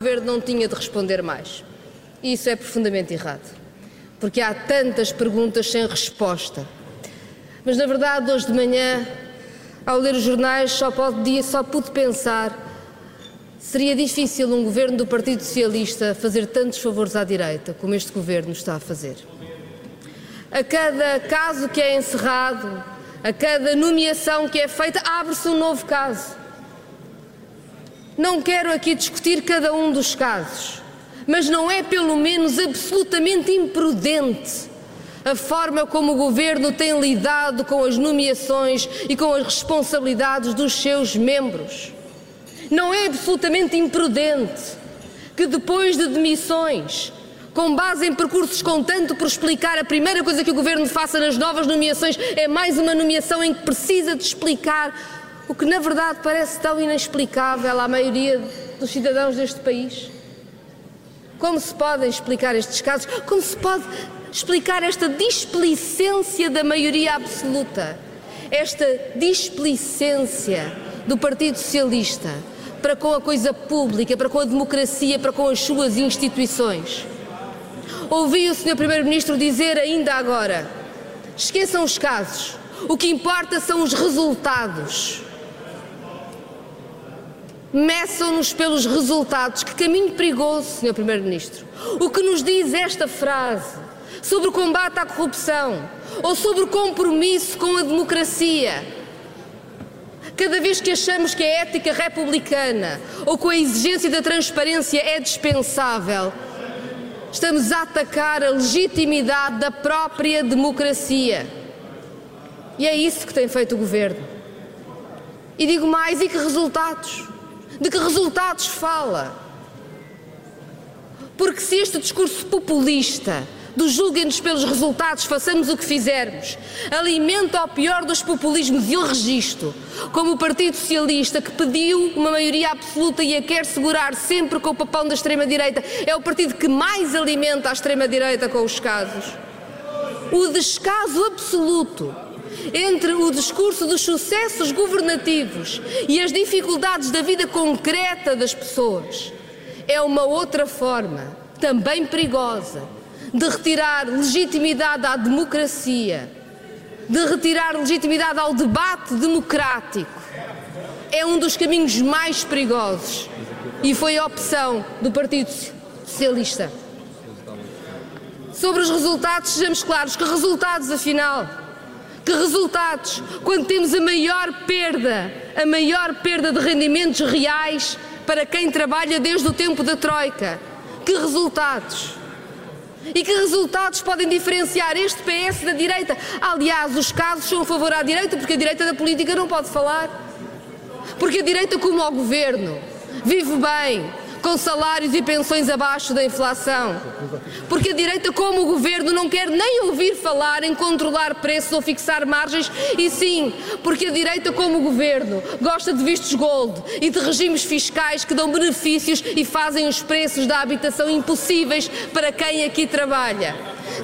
O governo não tinha de responder mais. Isso é profundamente errado, porque há tantas perguntas sem resposta. Mas na verdade, hoje de manhã, ao ler os jornais, só, pode, só pude pensar Seria difícil um governo do Partido Socialista fazer tantos favores à direita como este governo está a fazer. A cada caso que é encerrado, a cada nomeação que é feita, abre-se um novo caso. Não quero aqui discutir cada um dos casos, mas não é pelo menos absolutamente imprudente a forma como o governo tem lidado com as nomeações e com as responsabilidades dos seus membros. Não é absolutamente imprudente que depois de demissões, com base em percursos com tanto por explicar, a primeira coisa que o governo faça nas novas nomeações é mais uma nomeação em que precisa de explicar o que na verdade parece tão inexplicável à maioria dos cidadãos deste país. Como se podem explicar estes casos? Como se pode explicar esta displicência da maioria absoluta? Esta displicência do Partido Socialista para com a coisa pública, para com a democracia, para com as suas instituições. Ouvi o Sr. Primeiro-Ministro dizer ainda agora: esqueçam os casos, o que importa são os resultados. Meçam-nos pelos resultados. Que caminho perigoso, Sr. Primeiro-Ministro. O que nos diz esta frase sobre o combate à corrupção ou sobre o compromisso com a democracia? Cada vez que achamos que a ética republicana ou com a exigência da transparência é dispensável, estamos a atacar a legitimidade da própria democracia. E é isso que tem feito o governo. E digo mais: e que resultados? De que resultados fala? Porque se este discurso populista do julguem-nos pelos resultados, façamos o que fizermos. Alimenta o pior dos populismos e o registro, como o Partido Socialista, que pediu uma maioria absoluta e a quer segurar sempre com o papão da extrema-direita, é o partido que mais alimenta a extrema-direita com os casos. O descaso absoluto entre o discurso dos sucessos governativos e as dificuldades da vida concreta das pessoas é uma outra forma, também perigosa, de retirar legitimidade à democracia, de retirar legitimidade ao debate democrático, é um dos caminhos mais perigosos e foi a opção do Partido Socialista. Sobre os resultados, sejamos claros, que resultados afinal? Que resultados? Quando temos a maior perda, a maior perda de rendimentos reais para quem trabalha desde o tempo da Troika. Que resultados? E que resultados podem diferenciar este PS da direita? Aliás, os casos são a favor à direita, porque a direita da política não pode falar. Porque a direita, como ao governo, vive bem, com salários e pensões abaixo da inflação. Porque a direita, como o governo, não quer nem ouvir falar em controlar preços ou fixar margens, e sim, porque a direita, como o governo, gosta de vistos gold e de regimes fiscais que dão benefícios e fazem os preços da habitação impossíveis para quem aqui trabalha.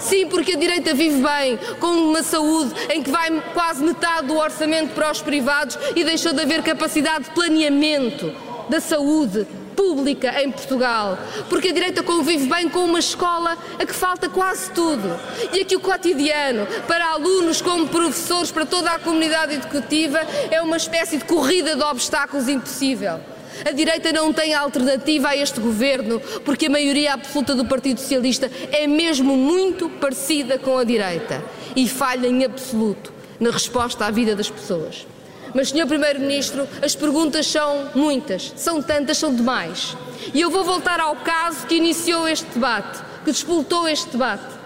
Sim, porque a direita vive bem, com uma saúde em que vai quase metade do orçamento para os privados e deixou de haver capacidade de planeamento da saúde pública em Portugal, porque a direita convive bem com uma escola a que falta quase tudo e aqui o cotidiano, para alunos como professores, para toda a comunidade educativa, é uma espécie de corrida de obstáculos impossível. A direita não tem alternativa a este governo, porque a maioria absoluta do Partido Socialista é mesmo muito parecida com a direita e falha em absoluto na resposta à vida das pessoas. Mas, Sr. Primeiro-Ministro, as perguntas são muitas, são tantas, são demais. E eu vou voltar ao caso que iniciou este debate, que despoltou este debate.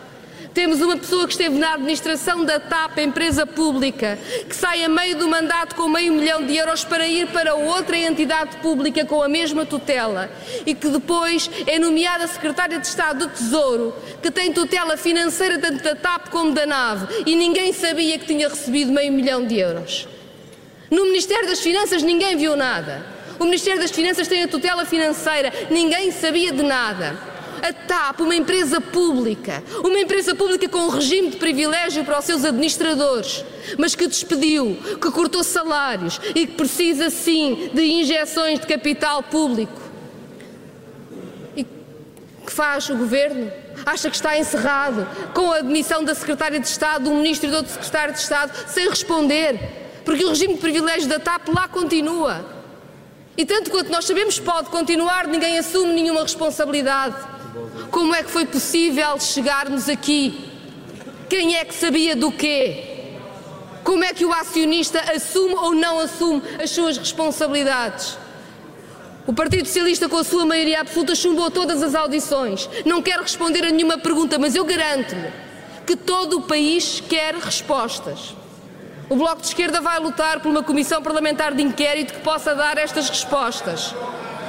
Temos uma pessoa que esteve na administração da TAP, empresa pública, que sai a meio do mandato com meio milhão de euros para ir para outra entidade pública com a mesma tutela e que depois é nomeada secretária de Estado do Tesouro, que tem tutela financeira tanto da TAP como da NAVE e ninguém sabia que tinha recebido meio milhão de euros. No Ministério das Finanças ninguém viu nada. O Ministério das Finanças tem a tutela financeira, ninguém sabia de nada. A TAP, uma empresa pública, uma empresa pública com um regime de privilégio para os seus administradores, mas que despediu, que cortou salários e que precisa sim de injeções de capital público. E que faz o Governo? Acha que está encerrado com a admissão da Secretária de Estado, do Ministro e do outro Secretário de Estado, sem responder? Porque o regime de privilégios da TAP lá continua. E tanto quanto nós sabemos, pode continuar, ninguém assume nenhuma responsabilidade. Como é que foi possível chegarmos aqui? Quem é que sabia do quê? Como é que o acionista assume ou não assume as suas responsabilidades? O Partido Socialista, com a sua maioria absoluta, chumbou todas as audições. Não quer responder a nenhuma pergunta, mas eu garanto-lhe que todo o país quer respostas. O Bloco de Esquerda vai lutar por uma comissão parlamentar de inquérito que possa dar estas respostas.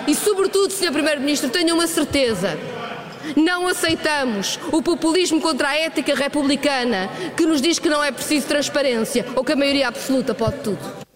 E, sobretudo, Sr. Primeiro-Ministro, tenha uma certeza. Não aceitamos o populismo contra a ética republicana que nos diz que não é preciso transparência ou que a maioria absoluta pode tudo.